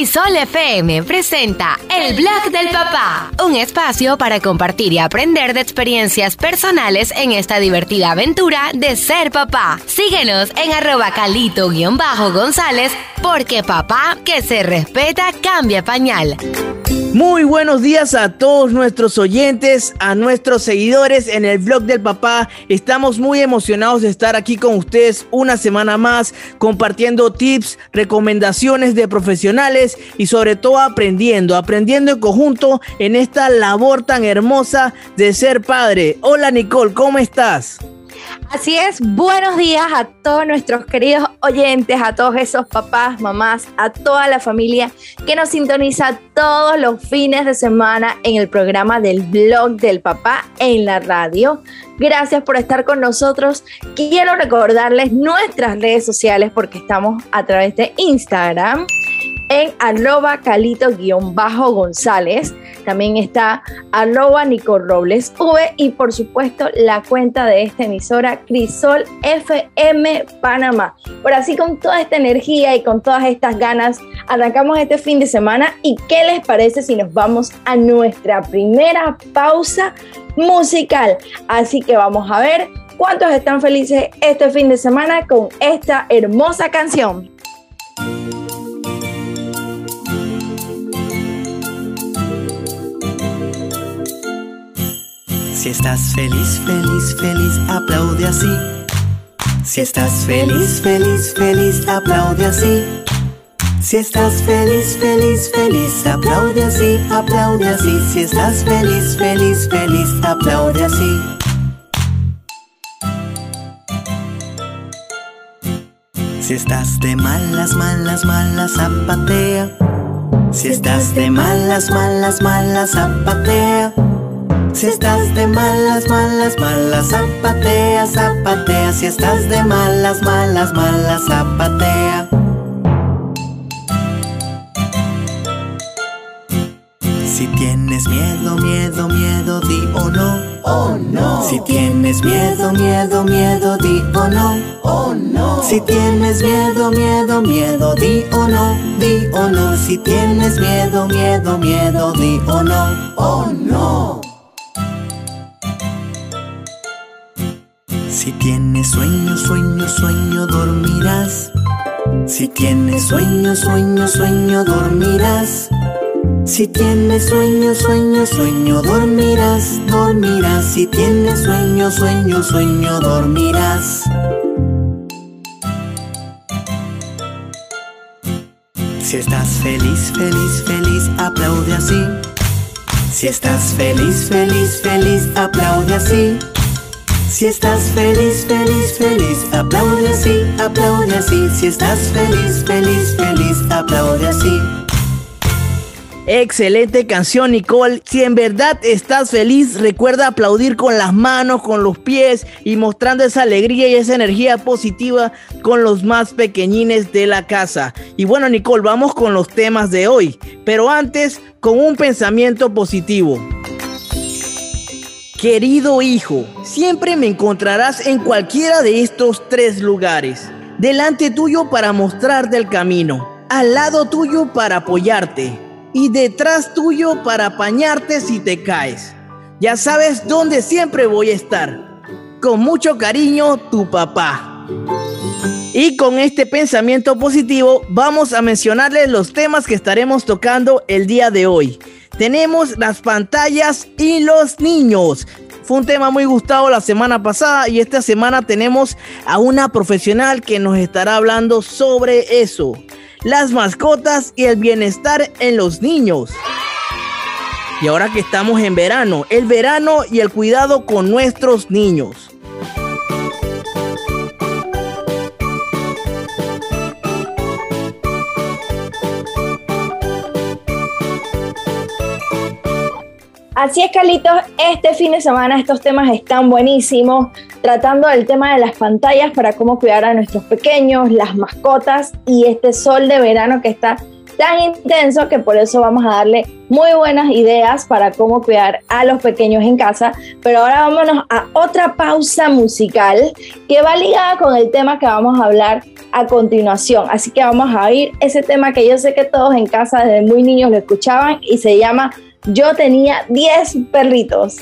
Crisol FM presenta El Blog del Papá, un espacio para compartir y aprender de experiencias personales en esta divertida aventura de ser papá. Síguenos en arroba calito-gonzález porque papá que se respeta cambia pañal. Muy buenos días a todos nuestros oyentes, a nuestros seguidores en el blog del papá. Estamos muy emocionados de estar aquí con ustedes una semana más, compartiendo tips, recomendaciones de profesionales y sobre todo aprendiendo, aprendiendo en conjunto en esta labor tan hermosa de ser padre. Hola Nicole, ¿cómo estás? Así es, buenos días a todos nuestros queridos oyentes, a todos esos papás, mamás, a toda la familia que nos sintoniza todos los fines de semana en el programa del blog del papá en la radio. Gracias por estar con nosotros. Quiero recordarles nuestras redes sociales porque estamos a través de Instagram en arroba calito-gonzález. También está arroba Nico Robles V y por supuesto la cuenta de esta emisora Crisol FM Panamá. Por así con toda esta energía y con todas estas ganas arrancamos este fin de semana y qué les parece si nos vamos a nuestra primera pausa musical. Así que vamos a ver cuántos están felices este fin de semana con esta hermosa canción. Si estás feliz, feliz, feliz, aplaude así. Si estás feliz, feliz, feliz, aplaude así. Si estás feliz, feliz, feliz, aplaude así, aplaude así. Si estás feliz, feliz, feliz, aplaude así. Si estás de malas, malas, malas, zapatea. Si estás de malas, malas, malas, zapatea. Si estás de malas, malas, malas, zapatea, zapatea. Si estás de malas, malas, malas, zapatea. Si tienes miedo, miedo, miedo, di o no. Oh no. Si tienes miedo, miedo, miedo, di o no. Oh no. Si tienes miedo, miedo, miedo, di o no. Di o no. Si tienes miedo, miedo, miedo, di o no. Oh no. Sueño, sueño, sueño, dormirás. Si tienes sueño, sueño, sueño, dormirás. Si tienes sueño, sueño, sueño, dormirás, dormirás. Si tienes sueño, sueño, sueño, dormirás. Si estás feliz, feliz, feliz, aplaude así. Si estás feliz, feliz, feliz, aplaude así. Si estás feliz, feliz, feliz, aplaude así, aplaude así. Si estás feliz, feliz, feliz, aplaude así. Excelente canción, Nicole. Si en verdad estás feliz, recuerda aplaudir con las manos, con los pies y mostrando esa alegría y esa energía positiva con los más pequeñines de la casa. Y bueno, Nicole, vamos con los temas de hoy. Pero antes, con un pensamiento positivo. Querido hijo, siempre me encontrarás en cualquiera de estos tres lugares. Delante tuyo para mostrarte el camino, al lado tuyo para apoyarte y detrás tuyo para apañarte si te caes. Ya sabes dónde siempre voy a estar. Con mucho cariño, tu papá. Y con este pensamiento positivo vamos a mencionarles los temas que estaremos tocando el día de hoy tenemos las pantallas y los niños. Fue un tema muy gustado la semana pasada y esta semana tenemos a una profesional que nos estará hablando sobre eso. Las mascotas y el bienestar en los niños. Y ahora que estamos en verano, el verano y el cuidado con nuestros niños. Así es, Carlitos, este fin de semana estos temas están buenísimos, tratando del tema de las pantallas para cómo cuidar a nuestros pequeños, las mascotas y este sol de verano que está tan intenso que por eso vamos a darle muy buenas ideas para cómo cuidar a los pequeños en casa. Pero ahora vámonos a otra pausa musical que va ligada con el tema que vamos a hablar a continuación. Así que vamos a oír ese tema que yo sé que todos en casa desde muy niños lo escuchaban y se llama Yo tenía 10 perritos.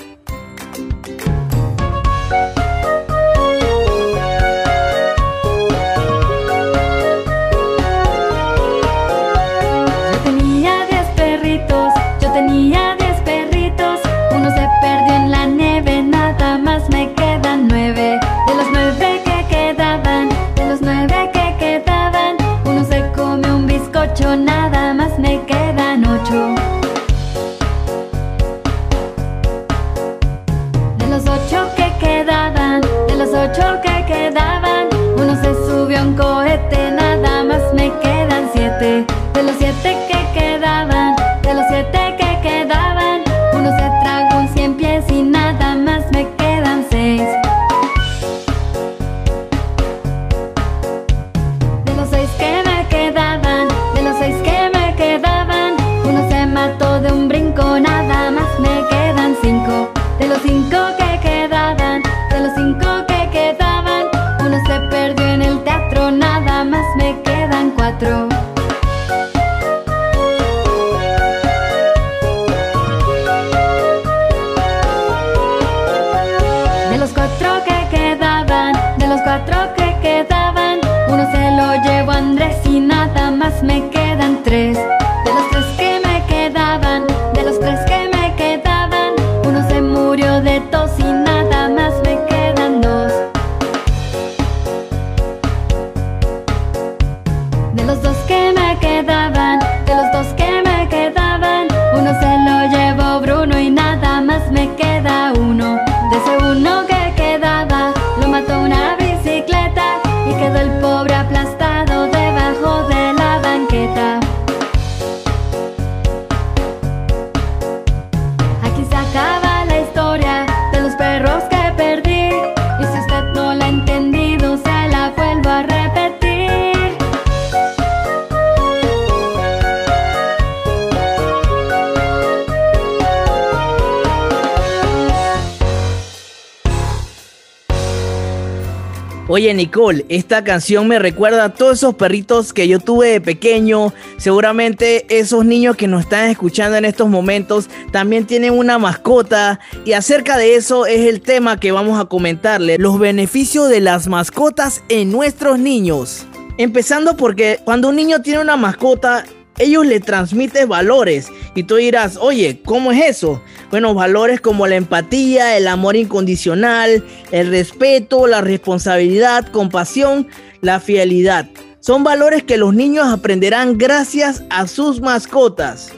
Oye Nicole, esta canción me recuerda a todos esos perritos que yo tuve de pequeño. Seguramente esos niños que nos están escuchando en estos momentos también tienen una mascota. Y acerca de eso es el tema que vamos a comentarle. Los beneficios de las mascotas en nuestros niños. Empezando porque cuando un niño tiene una mascota, ellos le transmiten valores. Y tú dirás, oye, ¿cómo es eso? Bueno, valores como la empatía, el amor incondicional, el respeto, la responsabilidad, compasión, la fidelidad. Son valores que los niños aprenderán gracias a sus mascotas.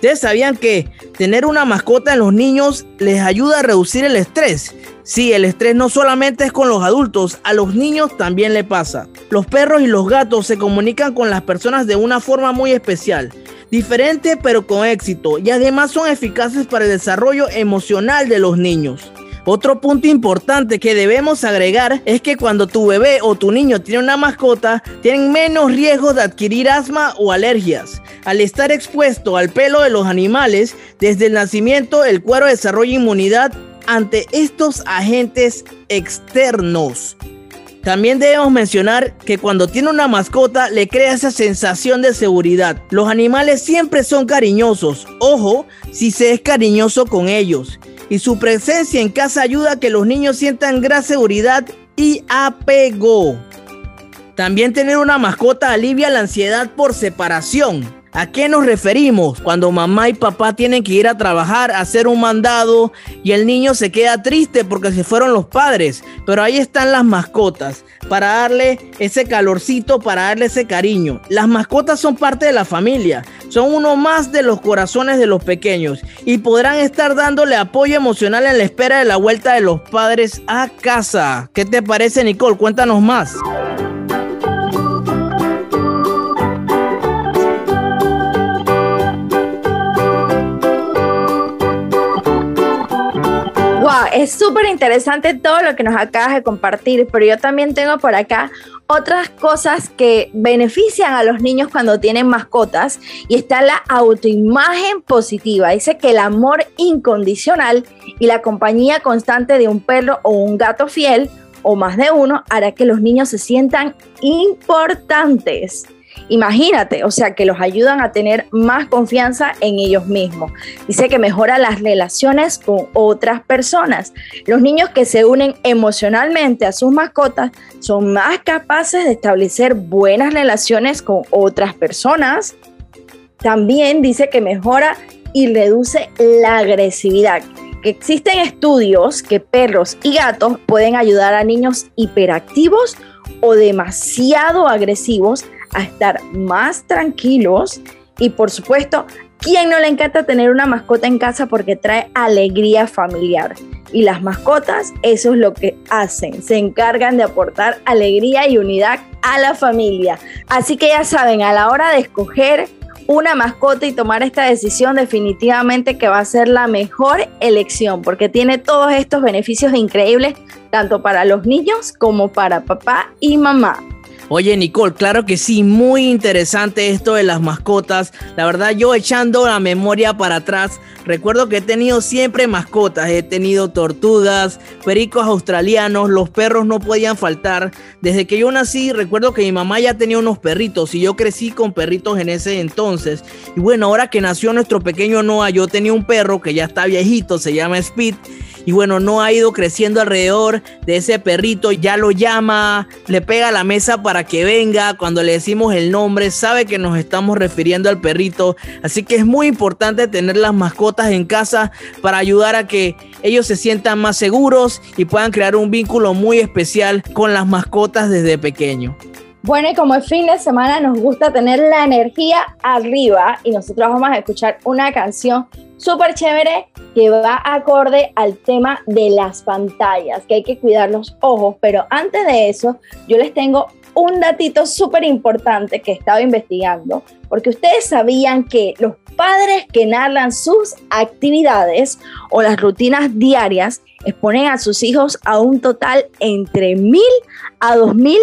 ¿Ustedes sabían que tener una mascota en los niños les ayuda a reducir el estrés? Sí, el estrés no solamente es con los adultos, a los niños también le pasa. Los perros y los gatos se comunican con las personas de una forma muy especial, diferente pero con éxito, y además son eficaces para el desarrollo emocional de los niños. Otro punto importante que debemos agregar es que cuando tu bebé o tu niño tiene una mascota, tienen menos riesgo de adquirir asma o alergias. Al estar expuesto al pelo de los animales, desde el nacimiento el cuero desarrolla inmunidad ante estos agentes externos. También debemos mencionar que cuando tiene una mascota le crea esa sensación de seguridad. Los animales siempre son cariñosos, ojo, si se es cariñoso con ellos. Y su presencia en casa ayuda a que los niños sientan gran seguridad y apego. También tener una mascota alivia la ansiedad por separación. ¿A qué nos referimos cuando mamá y papá tienen que ir a trabajar, a hacer un mandado y el niño se queda triste porque se fueron los padres? Pero ahí están las mascotas para darle ese calorcito, para darle ese cariño. Las mascotas son parte de la familia, son uno más de los corazones de los pequeños y podrán estar dándole apoyo emocional en la espera de la vuelta de los padres a casa. ¿Qué te parece Nicole? Cuéntanos más. Es súper interesante todo lo que nos acabas de compartir, pero yo también tengo por acá otras cosas que benefician a los niños cuando tienen mascotas y está la autoimagen positiva. Dice que el amor incondicional y la compañía constante de un perro o un gato fiel o más de uno hará que los niños se sientan importantes. Imagínate, o sea, que los ayudan a tener más confianza en ellos mismos. Dice que mejora las relaciones con otras personas. Los niños que se unen emocionalmente a sus mascotas son más capaces de establecer buenas relaciones con otras personas. También dice que mejora y reduce la agresividad. existen estudios que perros y gatos pueden ayudar a niños hiperactivos o demasiado agresivos a estar más tranquilos y por supuesto, ¿quién no le encanta tener una mascota en casa porque trae alegría familiar? Y las mascotas, eso es lo que hacen, se encargan de aportar alegría y unidad a la familia. Así que ya saben, a la hora de escoger una mascota y tomar esta decisión definitivamente que va a ser la mejor elección porque tiene todos estos beneficios increíbles tanto para los niños como para papá y mamá. Oye, Nicole, claro que sí, muy interesante esto de las mascotas. La verdad, yo echando la memoria para atrás, recuerdo que he tenido siempre mascotas. He tenido tortugas, pericos australianos, los perros no podían faltar. Desde que yo nací, recuerdo que mi mamá ya tenía unos perritos y yo crecí con perritos en ese entonces. Y bueno, ahora que nació nuestro pequeño Noah, yo tenía un perro que ya está viejito, se llama Speed y bueno, no ha ido creciendo alrededor de ese perrito, ya lo llama, le pega a la mesa para que venga, cuando le decimos el nombre, sabe que nos estamos refiriendo al perrito, así que es muy importante tener las mascotas en casa para ayudar a que ellos se sientan más seguros y puedan crear un vínculo muy especial con las mascotas desde pequeño. Bueno, y como es fin de semana, nos gusta tener la energía arriba y nosotros vamos a escuchar una canción súper chévere que va acorde al tema de las pantallas, que hay que cuidar los ojos, pero antes de eso, yo les tengo un datito súper importante que he estado investigando, porque ustedes sabían que los padres que narran sus actividades o las rutinas diarias exponen a sus hijos a un total entre mil a dos mil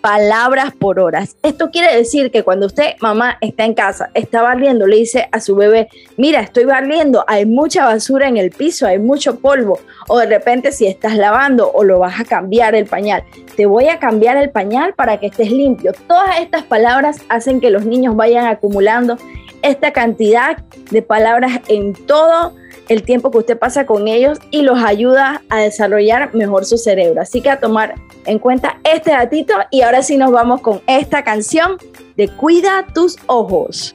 palabras por horas. Esto quiere decir que cuando usted, mamá, está en casa, está barriendo, le dice a su bebé, mira, estoy barriendo, hay mucha basura en el piso, hay mucho polvo. O de repente si estás lavando o lo vas a cambiar el pañal, te voy a cambiar el pañal para que estés limpio. Todas estas palabras hacen que los niños vayan acumulando esta cantidad de palabras en todo el tiempo que usted pasa con ellos y los ayuda a desarrollar mejor su cerebro. Así que a tomar en cuenta este datito y ahora sí nos vamos con esta canción de Cuida tus ojos.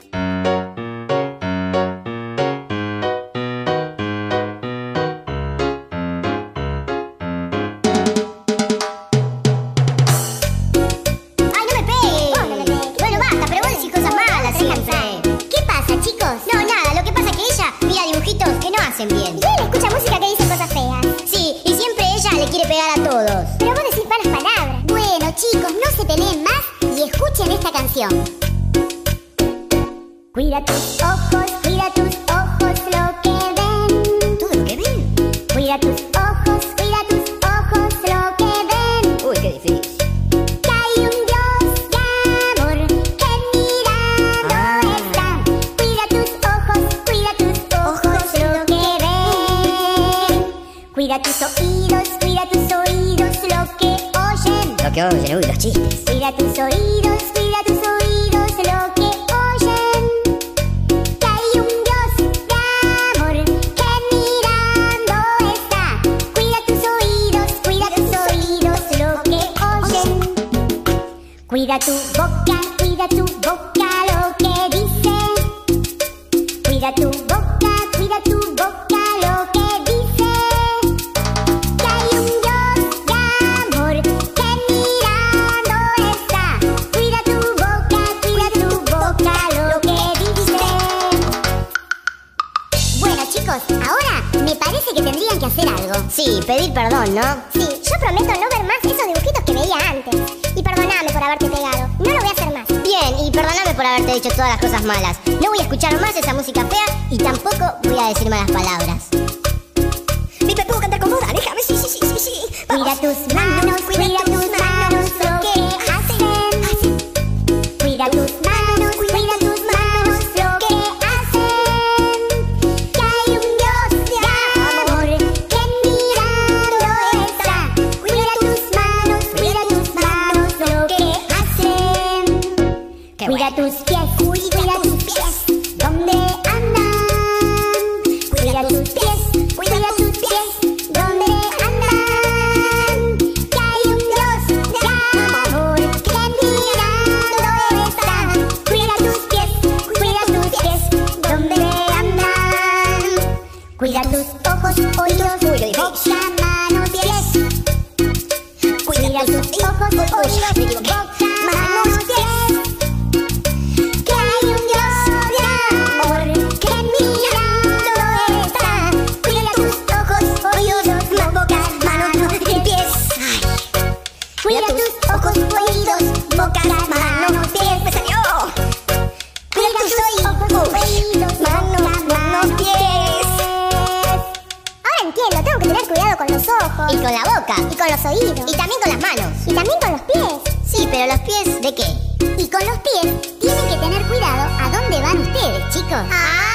Cuida boca, cuida tu boca lo que dice. Cuida tu boca, cuida tu boca lo que dice. Que hay un Dios de amor que mirando está. Cuida tu boca, cuida tu boca lo que dice. Bueno chicos, ahora me parece que tendrían que hacer algo. Sí, pedir perdón, ¿no? Sí, yo prometo no ver más esos dibujitos que veía antes perdoname por haberte pegado. Por haberte dicho todas las cosas malas. No voy a escuchar más esa música fea y tampoco voy a decir malas palabras. Pipe, ¿puedo cantar con vos? Déjame, sí, sí, sí, sí, sí. Vamos. Cuida tus manos, cuida Y también con las manos. Y también con los pies. Sí, pero los pies, ¿de qué? Y con los pies tienen que tener cuidado a dónde van ustedes, chicos. ¡Ah!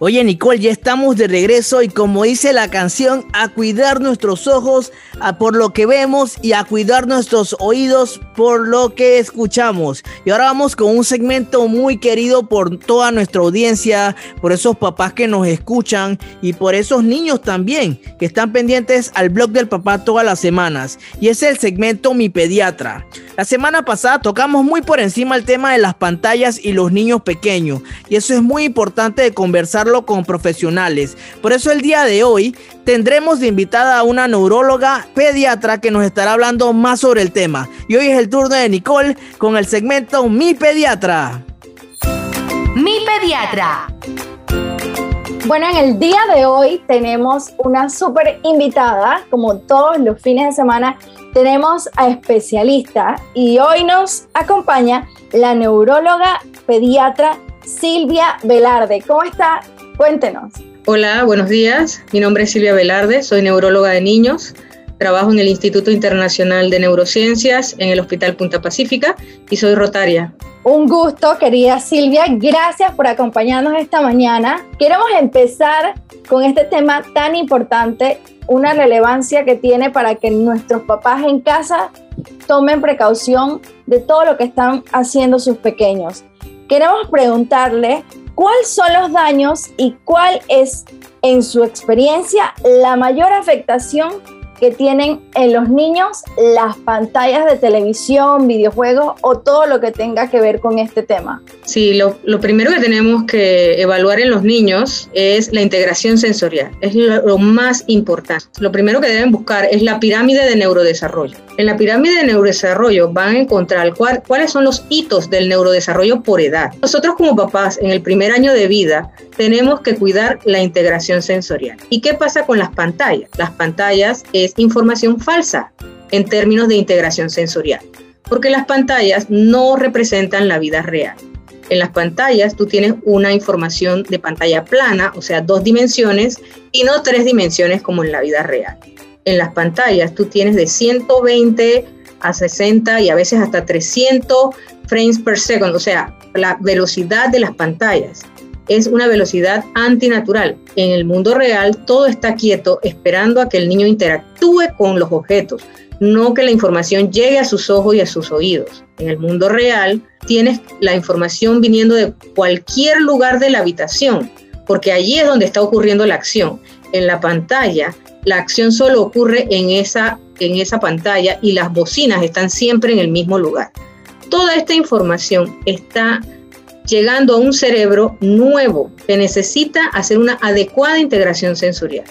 Oye Nicole, ya estamos de regreso y como dice la canción, a cuidar nuestros ojos por lo que vemos y a cuidar nuestros oídos por lo que escuchamos. Y ahora vamos con un segmento muy querido por toda nuestra audiencia, por esos papás que nos escuchan y por esos niños también que están pendientes al blog del papá todas las semanas. Y es el segmento Mi Pediatra. La semana pasada tocamos muy por encima el tema de las pantallas y los niños pequeños. Y eso es muy importante de con profesionales. Por eso el día de hoy tendremos de invitada a una neuróloga pediatra que nos estará hablando más sobre el tema. Y hoy es el turno de Nicole con el segmento Mi Pediatra. Mi pediatra. Bueno, en el día de hoy tenemos una súper invitada, como todos los fines de semana, tenemos a especialista y hoy nos acompaña la neuróloga pediatra Silvia Velarde. ¿Cómo está? Cuéntenos. Hola, buenos días. Mi nombre es Silvia Velarde, soy neuróloga de niños. Trabajo en el Instituto Internacional de Neurociencias en el Hospital Punta Pacífica y soy rotaria. Un gusto, querida Silvia. Gracias por acompañarnos esta mañana. Queremos empezar con este tema tan importante, una relevancia que tiene para que nuestros papás en casa tomen precaución de todo lo que están haciendo sus pequeños. Queremos preguntarle cuáles son los daños y cuál es, en su experiencia, la mayor afectación que tienen en los niños las pantallas de televisión, videojuegos o todo lo que tenga que ver con este tema. Sí, lo, primero que tenemos que evaluar en los niños es la integración sensorial. Es lo, más importante. Lo primero que deben buscar es la pirámide de neurodesarrollo. En la pirámide de neurodesarrollo van a encontrar cuál- cuáles son los hitos del neurodesarrollo por edad. Nosotros como papás en el primer año de vida tenemos que cuidar la integración sensorial. ¿Y qué pasa con las pantallas? Las pantallas es información falsa en términos de integración sensorial, porque las pantallas no representan la vida real. En las pantallas tú tienes una información de pantalla plana, o sea, dos dimensiones, y no tres dimensiones como en la vida real. En las pantallas tú tienes de 120 a 60 y a veces hasta 300 frames per second, o sea, la velocidad de las pantallas es una velocidad antinatural. En el mundo real todo está quieto esperando a que el niño interactúe con los objetos, no que la información llegue a sus ojos y a sus oídos. En el mundo real tienes la información viniendo de cualquier lugar de la habitación, porque allí es donde está ocurriendo la acción. En la pantalla, la acción solo ocurre en esa, en esa pantalla y las bocinas están siempre en el mismo lugar. Toda esta información está llegando a un cerebro nuevo que necesita hacer una adecuada integración sensorial.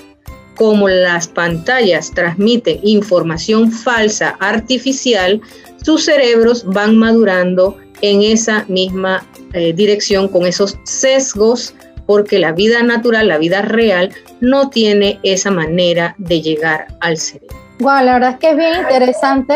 Como las pantallas transmiten información falsa, artificial, sus cerebros van madurando en esa misma eh, dirección con esos sesgos porque la vida natural, la vida real, no tiene esa manera de llegar al cerebro. Wow, la verdad es que es bien interesante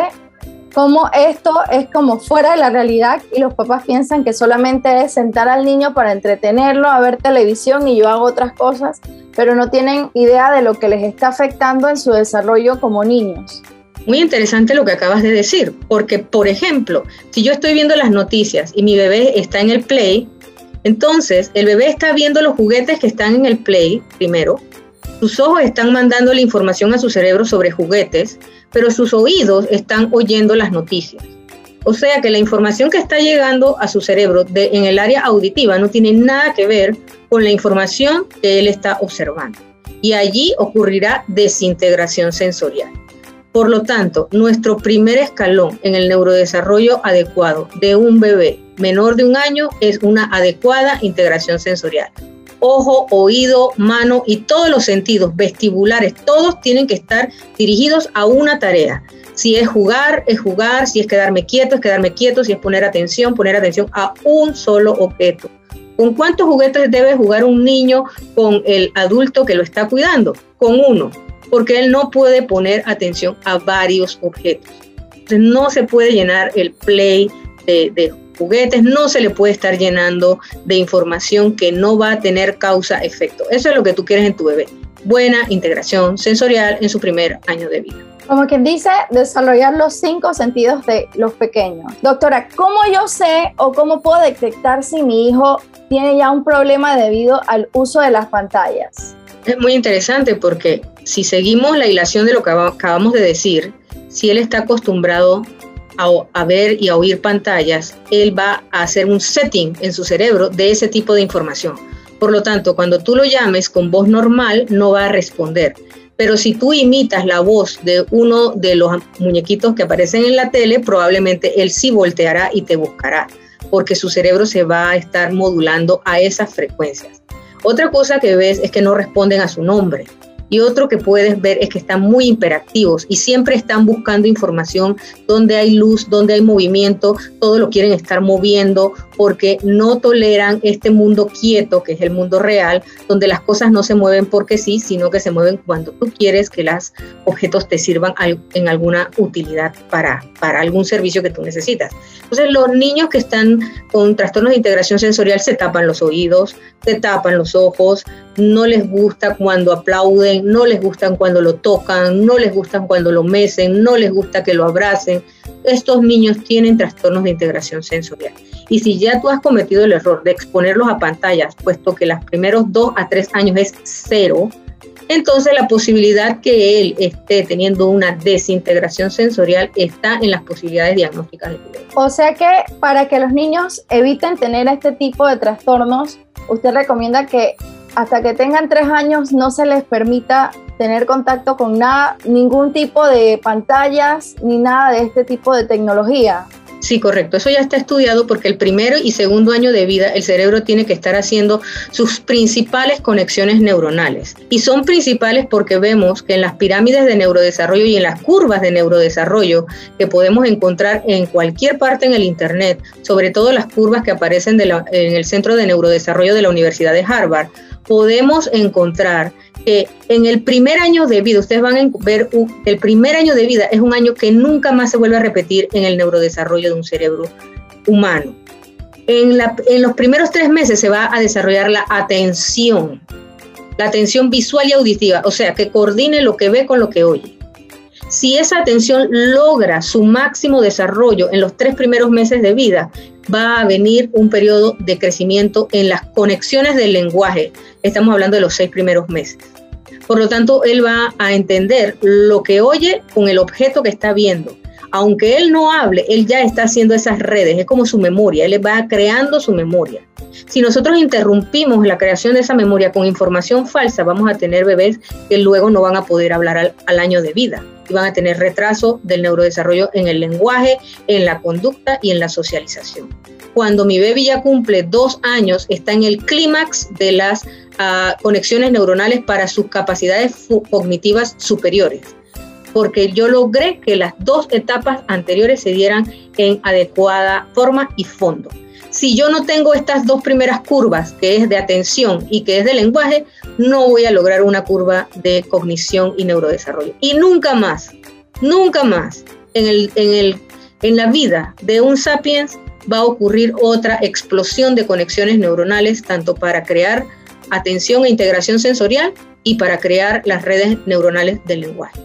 cómo esto es como fuera de la realidad y los papás piensan que solamente es sentar al niño para entretenerlo, a ver televisión y yo hago otras cosas, pero no tienen idea de lo que les está afectando en su desarrollo como niños. Muy interesante lo que acabas de decir, porque por ejemplo, si yo estoy viendo las noticias y mi bebé está en el play, entonces el bebé está viendo los juguetes que están en el play primero, sus ojos están mandando la información a su cerebro sobre juguetes, pero sus oídos están oyendo las noticias. O sea que la información que está llegando a su cerebro de, en el área auditiva no tiene nada que ver con la información que él está observando. Y allí ocurrirá desintegración sensorial. Por lo tanto, nuestro primer escalón en el neurodesarrollo adecuado de un bebé menor de un año es una adecuada integración sensorial. Ojo, oído, mano y todos los sentidos vestibulares, todos tienen que estar dirigidos a una tarea. Si es jugar, es jugar, si es quedarme quieto, es quedarme quieto, si es poner atención, poner atención a un solo objeto. ¿Con cuántos juguetes debe jugar un niño con el adulto que lo está cuidando? Con uno porque él no puede poner atención a varios objetos. Entonces no se puede llenar el play de, juguetes, no se le puede estar llenando de información que no va a tener causa-efecto. Eso es lo que tú quieres en tu bebé. Buena integración sensorial en su primer año de vida. Como quien dice, desarrollar los cinco sentidos de los pequeños. Doctora, ¿cómo yo sé o cómo puedo detectar si mi hijo tiene ya un problema debido al uso de las pantallas? Es muy interesante porque si seguimos la hilación de lo que acabamos de decir, si él está acostumbrado a, ver y a oír pantallas, él va a hacer un setting en su cerebro de ese tipo de información. Por lo tanto, cuando tú lo llames con voz normal, no va a responder. Pero si tú imitas la voz de uno de los muñequitos que aparecen en la tele, probablemente él sí volteará y te buscará, porque su cerebro se va a estar modulando a esas frecuencias. Otra cosa que ves es que no responden a su nombre. Y otro que puedes ver es que están muy imperactivos y siempre están buscando información donde hay luz, donde hay movimiento, todo lo quieren estar moviendo porque no toleran este mundo quieto, que es el mundo real, donde las cosas no se mueven porque sí, sino que se mueven cuando tú quieres que los objetos te sirvan en alguna utilidad para, para algún servicio que tú necesitas. Entonces, los niños que están con trastornos de integración sensorial se tapan los oídos, se tapan los ojos, no les gusta cuando aplauden, no les gustan cuando lo tocan, no les gustan cuando lo mecen, no les gusta que lo abracen. Estos niños tienen trastornos de integración sensorial. Y si ya tú has cometido el error de exponerlos a pantallas, puesto que los primeros dos a tres años es cero, entonces la posibilidad que él esté teniendo una desintegración sensorial está en las posibilidades diagnósticas O sea que para que los niños eviten tener este tipo de trastornos, usted recomienda que hasta que tengan tres años no se les permita tener contacto con nada, ningún tipo de pantallas ni nada de este tipo de tecnología. Sí, correcto. Eso ya está estudiado porque el primero y segundo año de vida el cerebro tiene que estar haciendo sus principales conexiones neuronales. Y son principales porque vemos que en las pirámides de neurodesarrollo y en las curvas de neurodesarrollo que podemos encontrar en cualquier parte en el Internet, sobre todo las curvas que aparecen en el Centro de Neurodesarrollo de la Universidad de Harvard, podemos encontrar que en el primer año de vida, ustedes van a ver, el primer año de vida es un año que nunca más se vuelve a repetir en el neurodesarrollo de un cerebro humano. En, en los primeros tres meses se va a desarrollar la atención, la atención visual y auditiva, o sea, que coordine lo que ve con lo que oye. Si esa atención logra su máximo desarrollo en los tres primeros meses de vida, va a venir un periodo de crecimiento en las conexiones del lenguaje. Estamos hablando de los seis primeros meses. Por lo tanto, él va a entender lo que oye con el objeto que está viendo. Aunque él no hable, él ya está haciendo esas redes, es como su memoria, él va creando su memoria. Si nosotros interrumpimos la creación de esa memoria con información falsa, vamos a tener bebés que luego no van a poder hablar al, al año de vida y van a tener retraso del neurodesarrollo en el lenguaje, en la conducta y en la socialización. Cuando mi bebé ya cumple dos años, está en el clímax de las uh, conexiones neuronales para sus capacidades cognitivas superiores porque yo logré que las dos etapas anteriores se dieran en adecuada forma y fondo. Si yo no tengo estas dos primeras curvas, que es de atención y que es de lenguaje, no voy a lograr una curva de cognición y neurodesarrollo. Y nunca más, nunca más, en el, en el en la vida de un sapiens va a ocurrir otra explosión de conexiones neuronales, tanto para crear atención e integración sensorial y para crear las redes neuronales del lenguaje.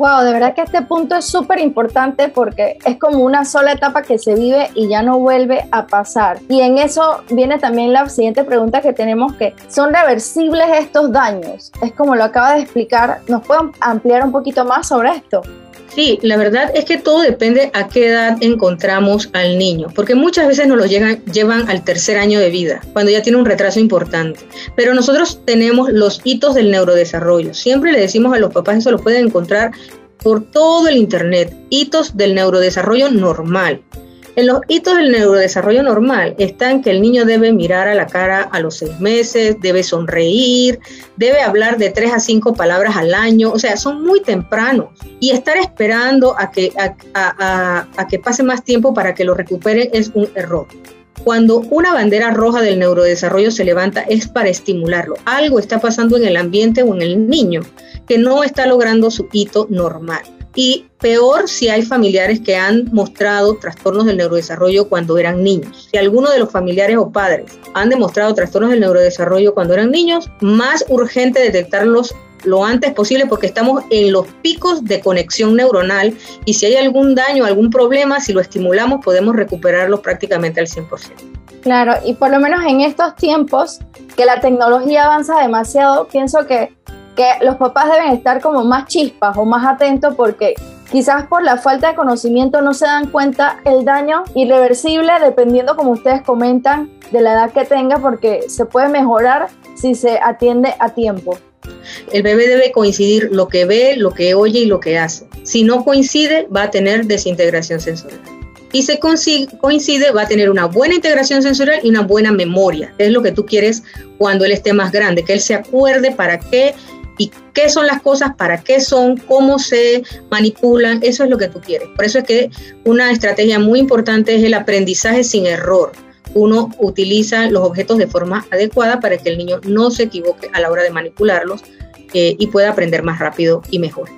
Wow, de verdad que este punto es súper importante porque es como una sola etapa que se vive y ya no vuelve a pasar. Y en eso viene también la siguiente pregunta que tenemos que son reversibles estos daños. Es como lo acaba de explicar. ¿Nos pueden ampliar un poquito más sobre esto? Sí, la verdad es que todo depende a qué edad encontramos al niño, porque muchas veces nos lo llevan al tercer año de vida, cuando ya tiene un retraso importante. Pero nosotros tenemos los hitos del neurodesarrollo. Siempre le decimos a los papás, eso lo pueden encontrar por todo el Internet, hitos del neurodesarrollo normal. En los hitos del neurodesarrollo normal están que el niño debe mirar a la cara a los seis meses, debe sonreír, debe hablar de tres a cinco palabras al año, o sea, son muy tempranos. Y estar esperando a que, a, que pase más tiempo para que lo recuperen es un error. Cuando una bandera roja del neurodesarrollo se levanta es para estimularlo. Algo está pasando en el ambiente o en el niño que no está logrando su hito normal. Y peor si hay familiares que han mostrado trastornos del neurodesarrollo cuando eran niños. Si alguno de los familiares o padres han demostrado trastornos del neurodesarrollo cuando eran niños, más urgente detectarlos lo antes posible porque estamos en los picos de conexión neuronal y si hay algún daño, algún problema, si lo estimulamos podemos recuperarlo prácticamente al 100%. Claro, y por lo menos en estos tiempos que la tecnología avanza demasiado, pienso que los papás deben estar como más chispas o más atentos porque quizás por la falta de conocimiento no se dan cuenta el daño irreversible dependiendo como ustedes comentan de la edad que tenga porque se puede mejorar si se atiende a tiempo. El bebé debe coincidir lo que ve, lo que oye y lo que hace. Si no coincide, va a tener desintegración sensorial. Y si coincide, va a tener una buena integración sensorial y una buena memoria. Es lo que tú quieres cuando él esté más grande, que él se acuerde para qué y qué son las cosas, para qué son, cómo se manipulan, eso es lo que tú quieres. Por eso es que una estrategia muy importante es el aprendizaje sin error. Uno utiliza los objetos de forma adecuada para que el niño no se equivoque a la hora de manipularlos eh, y pueda aprender más rápido y mejor.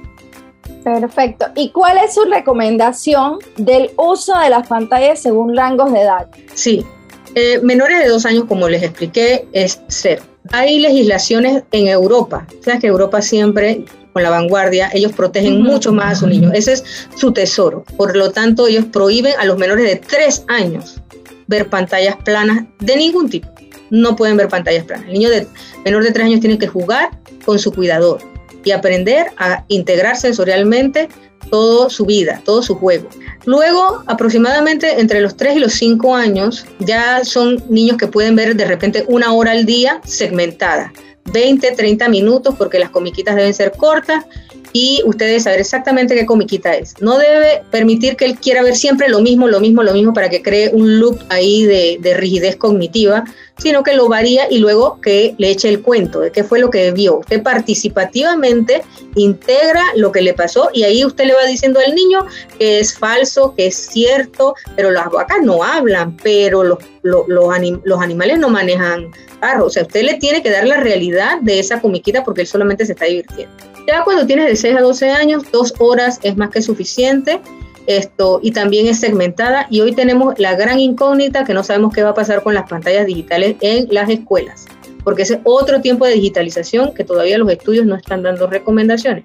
Perfecto. ¿Y cuál es su recomendación del uso de las pantallas según rangos de edad? Sí, eh, menores de dos años, como les expliqué, es cero. Hay legislaciones en Europa, sabes que Europa siempre con la vanguardia, ellos protegen mucho más a su niño, ese es su tesoro. Por lo tanto, ellos prohíben a los menores de tres años ver pantallas planas de ningún tipo. No pueden ver pantallas planas. El niño de menor de tres años tiene que jugar con su cuidador y aprender a integrar sensorialmente toda su vida, todo su juego. Luego, aproximadamente entre los 3 y los 5 años, ya son niños que pueden ver de repente una hora al día segmentada, 20, 30 minutos, porque las comiquitas deben ser cortas y ustedes saber exactamente qué comiquita es. No debe permitir que él quiera ver siempre lo mismo, lo mismo, lo mismo para que cree un loop ahí de, de rigidez cognitiva, sino que lo varía y luego que le eche el cuento de qué fue lo que vio. Usted participativamente integra lo que le pasó y ahí usted le va diciendo al niño que es falso, que es cierto, pero las vacas no hablan, pero los, los, los, animales no manejan carro. O sea, usted le tiene que dar la realidad de esa comiquita porque él solamente se está divirtiendo. Ya cuando tienes de 6 a 12 años, dos horas es más que suficiente. Esto, y también es segmentada y hoy tenemos la gran incógnita que no sabemos qué va a pasar con las pantallas digitales en las escuelas, porque ese es otro tiempo de digitalización que todavía los estudios no están dando recomendaciones.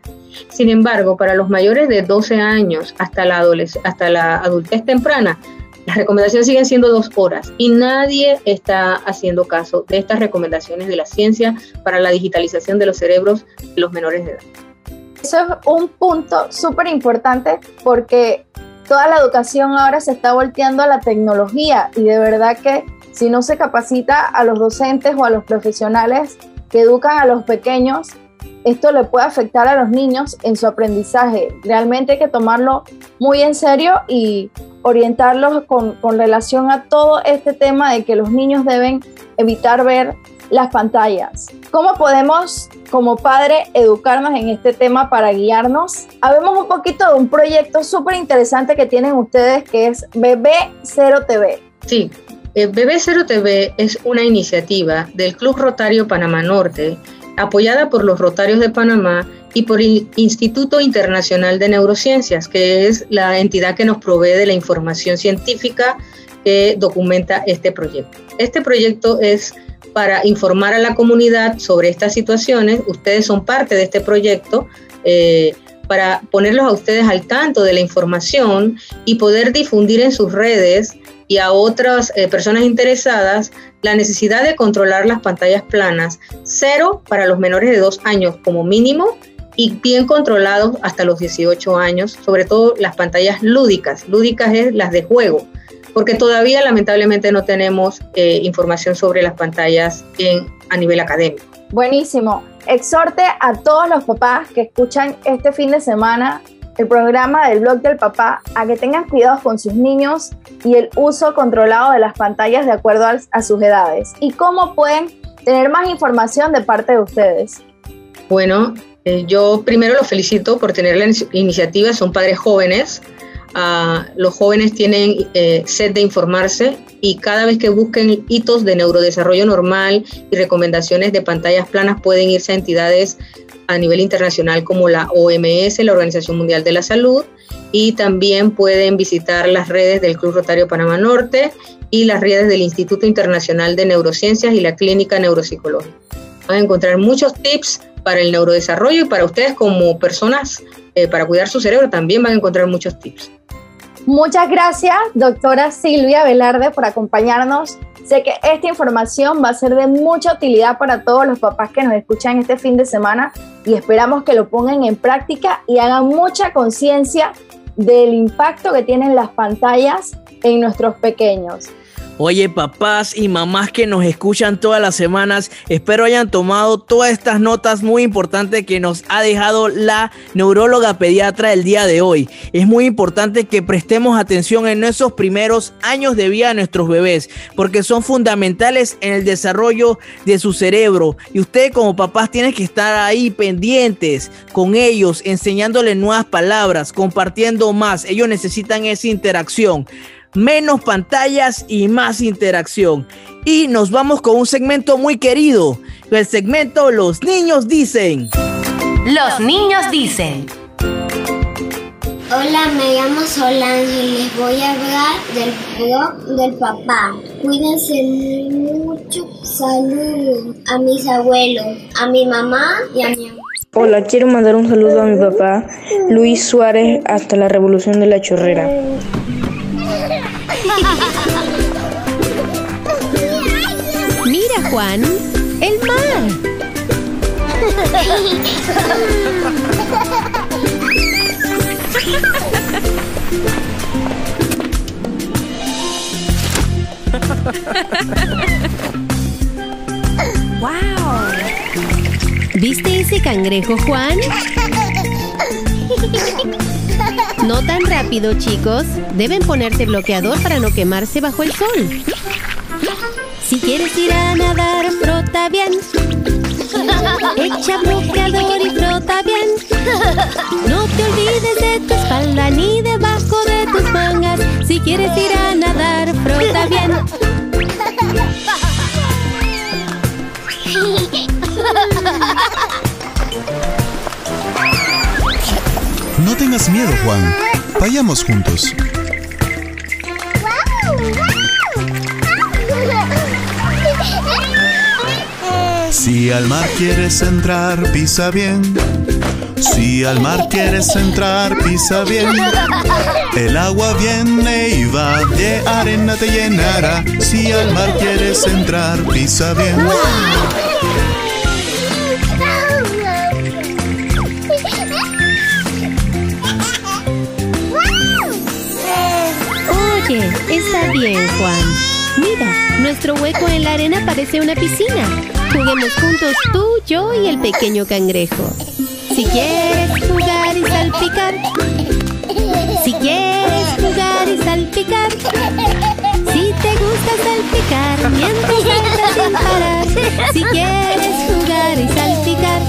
Sin embargo, para los mayores de 12 años hasta la, hasta la adultez temprana, las recomendaciones siguen siendo dos horas y nadie está haciendo caso de estas recomendaciones de la ciencia para la digitalización de los cerebros de los menores de edad. Eso es un punto súper importante porque toda la educación ahora se está volteando a la tecnología y de verdad que si no se capacita a los docentes o a los profesionales que educan a los pequeños, esto le puede afectar a los niños en su aprendizaje. Realmente hay que tomarlo muy en serio y orientarlos con, con relación a todo este tema de que los niños deben evitar ver las pantallas. ¿Cómo podemos como padre educarnos en este tema para guiarnos? Habemos un poquito de un proyecto súper interesante que tienen ustedes que es Bebé Cero TV. Sí, eh, Bebé Cero TV es una iniciativa del Club Rotario Panamá Norte apoyada por los Rotarios de Panamá y por el Instituto Internacional de Neurociencias, que es la entidad que nos provee de la información científica que documenta este proyecto. Este proyecto es para informar a la comunidad sobre estas situaciones. Ustedes son parte de este proyecto. Eh, para ponerlos a ustedes al tanto de la información y poder difundir en sus redes y a otras eh, personas interesadas la necesidad de controlar las pantallas planas, cero para los menores de dos años como mínimo y bien controlados hasta los 18 años, sobre todo las pantallas lúdicas. Lúdicas es las de juego, porque todavía lamentablemente no tenemos eh, información sobre las pantallas en, a nivel académico. Buenísimo. Exhorte a todos los papás que escuchan este fin de semana el programa del blog del papá a que tengan cuidado con sus niños y el uso controlado de las pantallas de acuerdo a, sus edades. ¿Y cómo pueden tener más información de parte de ustedes? Bueno, eh, yo primero los felicito por tener la iniciativa, son padres jóvenes. Ah, los jóvenes tienen eh, sed de informarse y cada vez que busquen hitos de neurodesarrollo normal y recomendaciones de pantallas planas pueden irse a entidades a nivel internacional como la OMS, la Organización Mundial de la Salud, y también pueden visitar las redes del Club Rotario Panamá Norte y las redes del Instituto Internacional de Neurociencias y la Clínica Neuropsicológica. Van a encontrar muchos tips para el neurodesarrollo y para ustedes como personas, eh, para cuidar su cerebro, también van a encontrar muchos tips. Muchas gracias, doctora Silvia Velarde, por acompañarnos. Sé que esta información va a ser de mucha utilidad para todos los papás que nos escuchan este fin de semana y esperamos que lo pongan en práctica y hagan mucha conciencia del impacto que tienen las pantallas en nuestros pequeños. Oye, papás y mamás que nos escuchan todas las semanas, espero hayan tomado todas estas notas muy importantes que nos ha dejado la neuróloga pediatra el día de hoy. Es muy importante que prestemos atención en esos primeros años de vida de nuestros bebés, porque son fundamentales en el desarrollo de su cerebro. Y ustedes como papás tienen que estar ahí pendientes con ellos, enseñándoles nuevas palabras, compartiendo más. Ellos necesitan esa interacción menos pantallas y más interacción. Y nos vamos con un segmento muy querido, el segmento Los niños dicen. Los niños dicen. Hola, me llamo Solange y les voy a hablar del blog del papá. Cuídense mucho. Saludos a mis abuelos, a mi mamá y a mi Hola, quiero mandar un saludo a mi papá, Luis Suárez, hasta la Revolución de la Chorrera. Mira, Juan, el mar. ¡Wow! ¿Viste ese cangrejo, Juan? No tan rápido, chicos. Deben ponerse bloqueador para no quemarse bajo el sol. Si quieres ir a nadar, frota bien. Echa bloqueador y frota bien. No te olvides de tu espalda ni debajo de tus mangas. Si quieres ir a nadar, frota bien. No tengas miedo, Juan. Vayamos juntos. Si al mar quieres entrar, pisa bien. Si al mar quieres entrar, pisa bien. El agua viene y va, de arena te llenará. Si al mar quieres entrar, pisa bien. Está bien, Juan. Mira, nuestro hueco en la arena parece una piscina. Juguemos juntos tú, yo y el pequeño cangrejo. Si quieres jugar y salpicar. Si quieres jugar y salpicar. Si te gusta salpicar mientras saltas sin parar. Si quieres jugar y salpicar.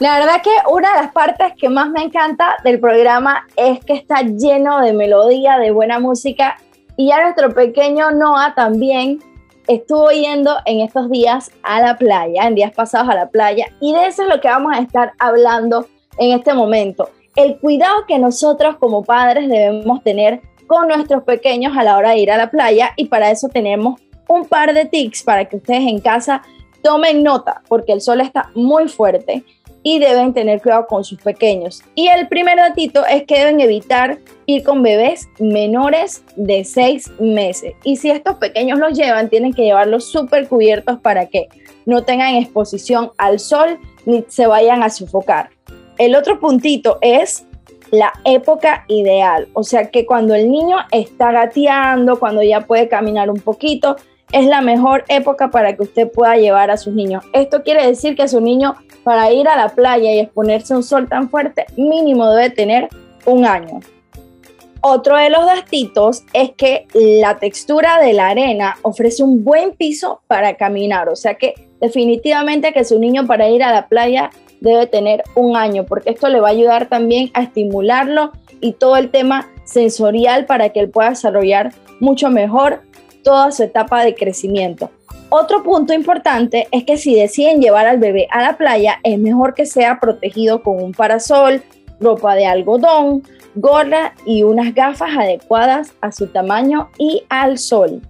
La verdad que una de las partes que más me encanta del programa es que está lleno de melodía, de buena música y ya nuestro pequeño Noah también estuvo yendo en estos días a la playa, en días pasados a la playa, y de eso es lo que vamos a estar hablando en este momento. El cuidado que nosotros como padres debemos tener con nuestros pequeños a la hora de ir a la playa y para eso tenemos un par de tips para que ustedes en casa tomen nota porque el sol está muy fuerte y deben tener cuidado con sus pequeños. Y el primer datito es que deben evitar ir con bebés menores de 6 meses. Y si estos pequeños los llevan, tienen que llevarlos súper cubiertos para que no tengan exposición al sol ni se vayan a sofocar. El otro puntito es la época ideal, o sea que cuando el niño está gateando, cuando ya puede caminar un poquito, es la mejor época para que usted pueda llevar a sus niños. Esto quiere decir que su niño para ir a la playa y exponerse a un sol tan fuerte, mínimo debe tener un año. Otro de los dastitos es que la textura de la arena ofrece un buen piso para caminar, o sea que definitivamente que su niño para ir a la playa debe tener un año, porque esto le va a ayudar también a estimularlo y todo el tema sensorial para que él pueda desarrollar mucho mejor toda su etapa de crecimiento. Otro punto importante es que si deciden llevar al bebé a la playa, es mejor que sea protegido con un parasol, ropa de algodón, gorra y unas gafas adecuadas a su tamaño y al sol.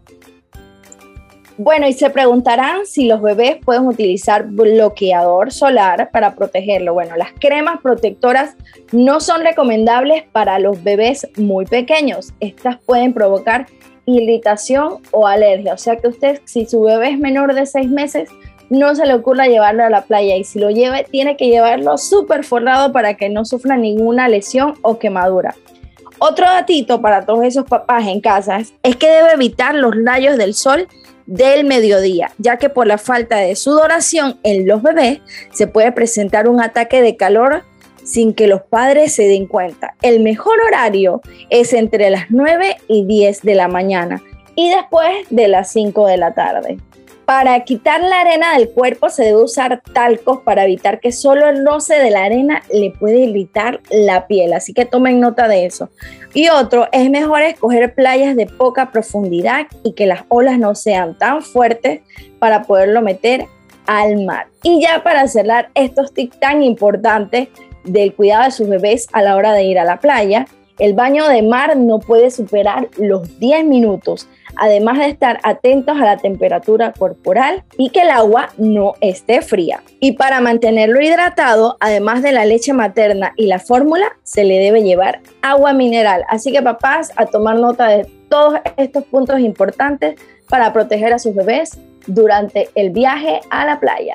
Bueno, y se preguntarán si los bebés pueden utilizar bloqueador solar para protegerlo. Bueno, las cremas protectoras no son recomendables para los bebés muy pequeños. Estas pueden provocar irritación o alergia. O sea que usted, si su bebé es menor de seis meses, no se le ocurra llevarlo a la playa y si lo lleve, tiene que llevarlo súper forrado para que no sufra ninguna lesión o quemadura. Otro datito para todos esos papás en casa es que debe evitar los rayos del sol del mediodía, ya que por la falta de sudoración en los bebés se puede presentar un ataque de calor sin que los padres se den cuenta. El mejor horario es entre las 9 y 10 de la mañana y después de las 5 de la tarde. Para quitar la arena del cuerpo se debe usar talcos para evitar que solo el roce de la arena le puede irritar la piel, así que tomen nota de eso. Y otro, es mejor escoger playas de poca profundidad y que las olas no sean tan fuertes para poderlo meter al mar. Y ya para cerrar estos tips tan importantes, del cuidado de sus bebés a la hora de ir a la playa. El baño de mar no puede superar los 10 minutos, además de estar atentos a la temperatura corporal y que el agua no esté fría. Y para mantenerlo hidratado, además de la leche materna y la fórmula, se le debe llevar agua mineral. Así que papás, a tomar nota de todos estos puntos importantes para proteger a sus bebés durante el viaje a la playa.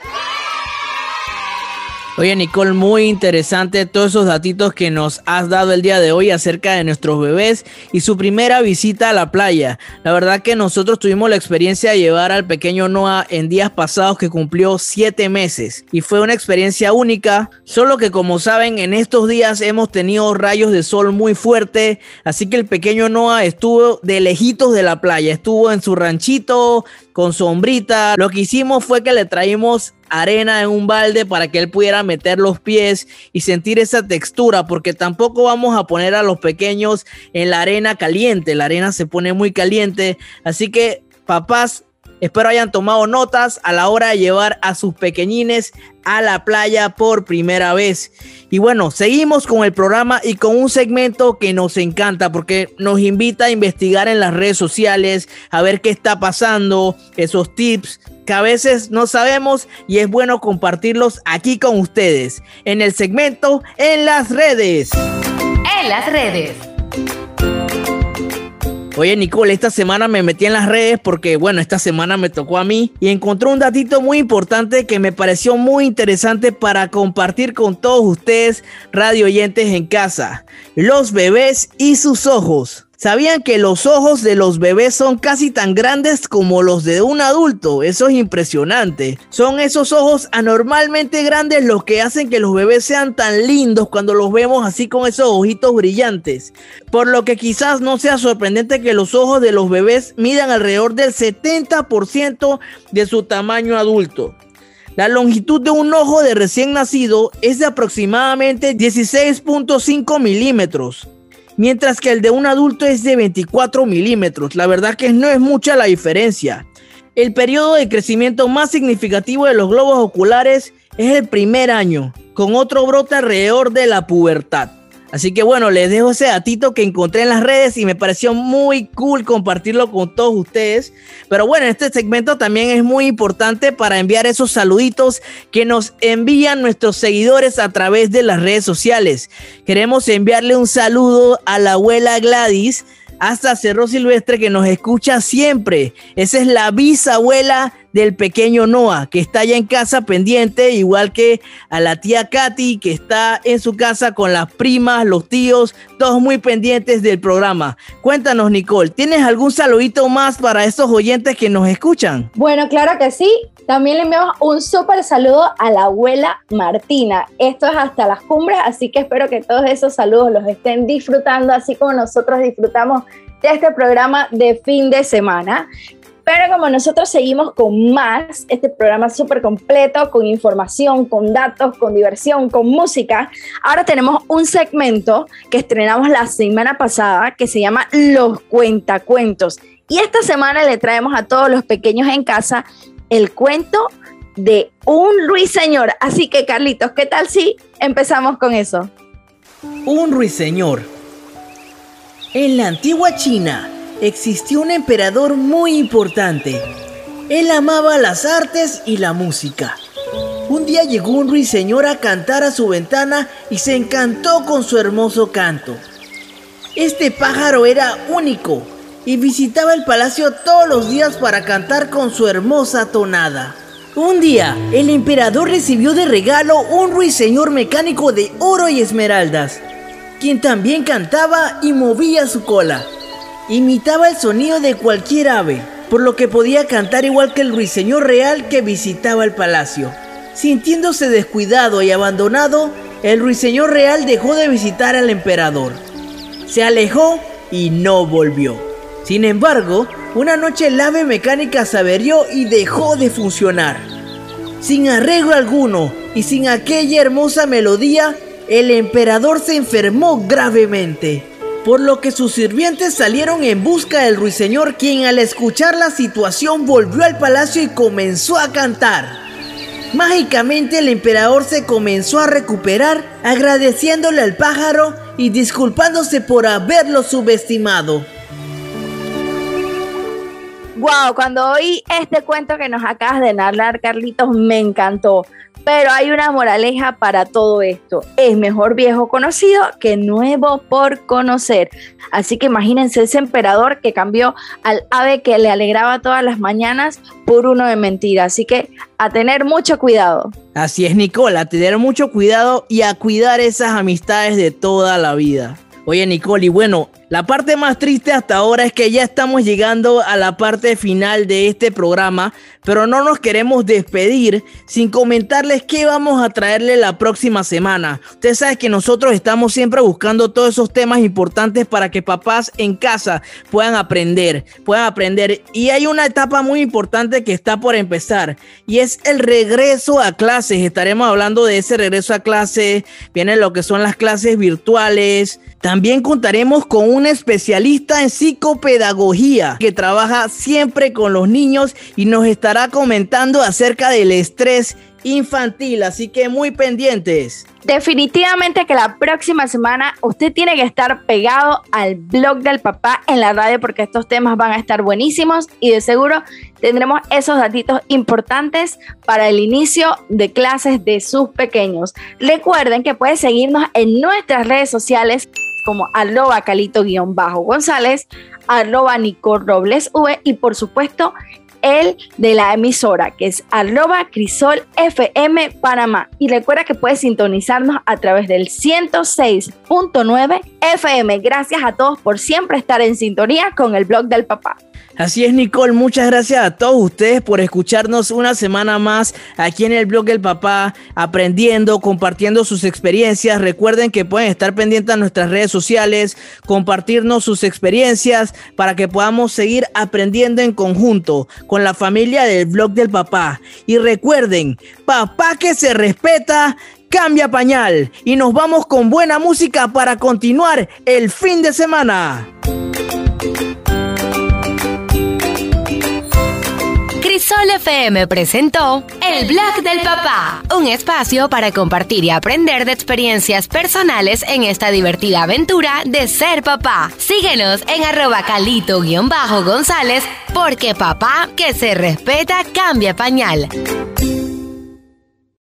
Oye Nicole, muy interesante todos esos datitos que nos has dado el día de hoy acerca de nuestros bebés y su primera visita a la playa. La verdad que nosotros tuvimos la experiencia de llevar al pequeño Noah en días pasados que cumplió 7 meses y fue una experiencia única, solo que como saben en estos días hemos tenido rayos de sol muy fuerte, así que el pequeño Noah estuvo de lejitos de la playa, estuvo en su ranchito con sombrita. Lo que hicimos fue que le traímos arena en un balde para que él pudiera meter los pies y sentir esa textura, porque tampoco vamos a poner a los pequeños en la arena caliente, la arena se pone muy caliente, así que papás, Espero hayan tomado notas a la hora de llevar a sus pequeñines a la playa por primera vez. Y bueno, seguimos con el programa y con un segmento que nos encanta porque nos invita a investigar en las redes sociales, a ver qué está pasando, esos tips que a veces no sabemos y es bueno compartirlos aquí con ustedes en el segmento en las redes. En las redes. Oye, Nicole, esta semana me metí en las redes porque, bueno, esta semana me tocó a mí y encontré un datito muy importante que me pareció muy interesante para compartir con todos ustedes, radio oyentes en casa. Los bebés y sus ojos. ¿Sabían que los ojos de los bebés son casi tan grandes como los de un adulto? Eso es impresionante. Son esos ojos anormalmente grandes los que hacen que los bebés sean tan lindos cuando los vemos así con esos ojitos brillantes. Por lo que quizás no sea sorprendente que los ojos de los bebés midan alrededor del 70% de su tamaño adulto. La longitud de un ojo de recién nacido es de aproximadamente 16.5 milímetros mientras que el de un adulto es de 24 milímetros. La verdad que no es mucha la diferencia. el periodo de crecimiento más significativo de los globos oculares es el primer año, con otro brote alrededor de la pubertad. Así que bueno, les dejo ese datito que encontré en las redes y me pareció muy cool compartirlo con todos ustedes. Pero bueno, este segmento también es muy importante para enviar esos saluditos que nos envían nuestros seguidores a través de las redes sociales. Queremos enviarle un saludo a la abuela Gladys hasta Cerro Silvestre que nos escucha siempre. Esa es la bisabuela del pequeño Noah, que está allá en casa pendiente, igual que a la tía Katy, que está en su casa con las primas, los tíos, todos muy pendientes del programa. Cuéntanos, Nicole, ¿tienes algún saludito más para esos oyentes que nos escuchan? Bueno, claro que sí. También le enviamos un súper saludo a la abuela Martina. Esto es hasta las cumbres, así que espero que todos esos saludos los estén disfrutando, así como nosotros disfrutamos de este programa de fin de semana. Pero como nosotros seguimos con más, este programa súper completo, con información, con datos, con diversión, con música, ahora tenemos un segmento que estrenamos la semana pasada que se llama Los Cuentacuentos. Y esta semana le traemos a todos los pequeños en casa el cuento de un ruiseñor. Así que Carlitos, ¿qué tal si empezamos con eso? Un ruiseñor. En la antigua China existió un emperador muy importante. Él amaba las artes y la música. Un día llegó un ruiseñor a cantar a su ventana y se encantó con su hermoso canto. Este pájaro era único y visitaba el palacio todos los días para cantar con su hermosa tonada. Un día, el emperador recibió de regalo un ruiseñor mecánico de oro y esmeraldas, quien también cantaba y movía su cola. Imitaba el sonido de cualquier ave, por lo que podía cantar igual que el ruiseñor real que visitaba el palacio. Sintiéndose descuidado y abandonado, el ruiseñor real dejó de visitar al emperador. Se alejó y no volvió. Sin embargo, una noche el ave mecánica se averió y dejó de funcionar. Sin arreglo alguno y sin aquella hermosa melodía, el emperador se enfermó gravemente, por lo que sus sirvientes salieron en busca del ruiseñor, quien al escuchar la situación volvió al palacio y comenzó a cantar. Mágicamente el emperador se comenzó a recuperar, agradeciéndole al pájaro y disculpándose por haberlo subestimado. Wow, cuando oí este cuento que nos acabas de narrar, Carlitos, me encantó. Pero hay una moraleja para todo esto. Es mejor viejo conocido que nuevo por conocer. Así que imagínense ese emperador que cambió al ave que le alegraba todas las mañanas por uno de mentira. Así que a tener mucho cuidado. Así es, Nicole, a tener mucho cuidado y a cuidar esas amistades de toda la vida. Oye, Nicole, y bueno, la parte más triste hasta ahora es que ya estamos llegando a la parte final de este programa, pero no nos queremos despedir sin comentarles qué vamos a traerle la próxima semana. Usted sabe que nosotros estamos siempre buscando todos esos temas importantes para que papás en casa puedan aprender, puedan aprender. Y hay una etapa muy importante que está por empezar y es el regreso a clases. Estaremos hablando de ese regreso a clases, vienen lo que son las clases virtuales. También contaremos con un especialista en psicopedagogía que trabaja siempre con los niños y nos estará comentando acerca del estrés infantil, así que muy pendientes. Definitivamente que la próxima semana usted tiene que estar pegado al blog del papá en la radio porque estos temas van a estar buenísimos y de seguro tendremos esos datitos importantes para el inicio de clases de sus pequeños. Recuerden que pueden seguirnos en nuestras redes sociales como arroba calito-gonzález, arroba Nicole Robles V y por supuesto el de la emisora, que es arroba Crisol FM Panamá. Y recuerda que puedes sintonizarnos a través del 106.9 FM. Gracias a todos por siempre estar en sintonía con el blog del papá. Así es, Nicole. Muchas gracias a todos ustedes por escucharnos una semana más aquí en el blog del papá, aprendiendo, compartiendo sus experiencias. Recuerden que pueden estar pendientes a nuestras redes sociales, compartirnos sus experiencias para que podamos seguir aprendiendo en conjunto con la familia del blog del papá. Y recuerden, papá que se respeta, cambia pañal. Y nos vamos con buena música para continuar el fin de semana. Sol FM presentó El Blog del Papá, un espacio para compartir y aprender de experiencias personales en esta divertida aventura de ser papá. Síguenos en arroba calito-gonzález porque papá que se respeta cambia pañal.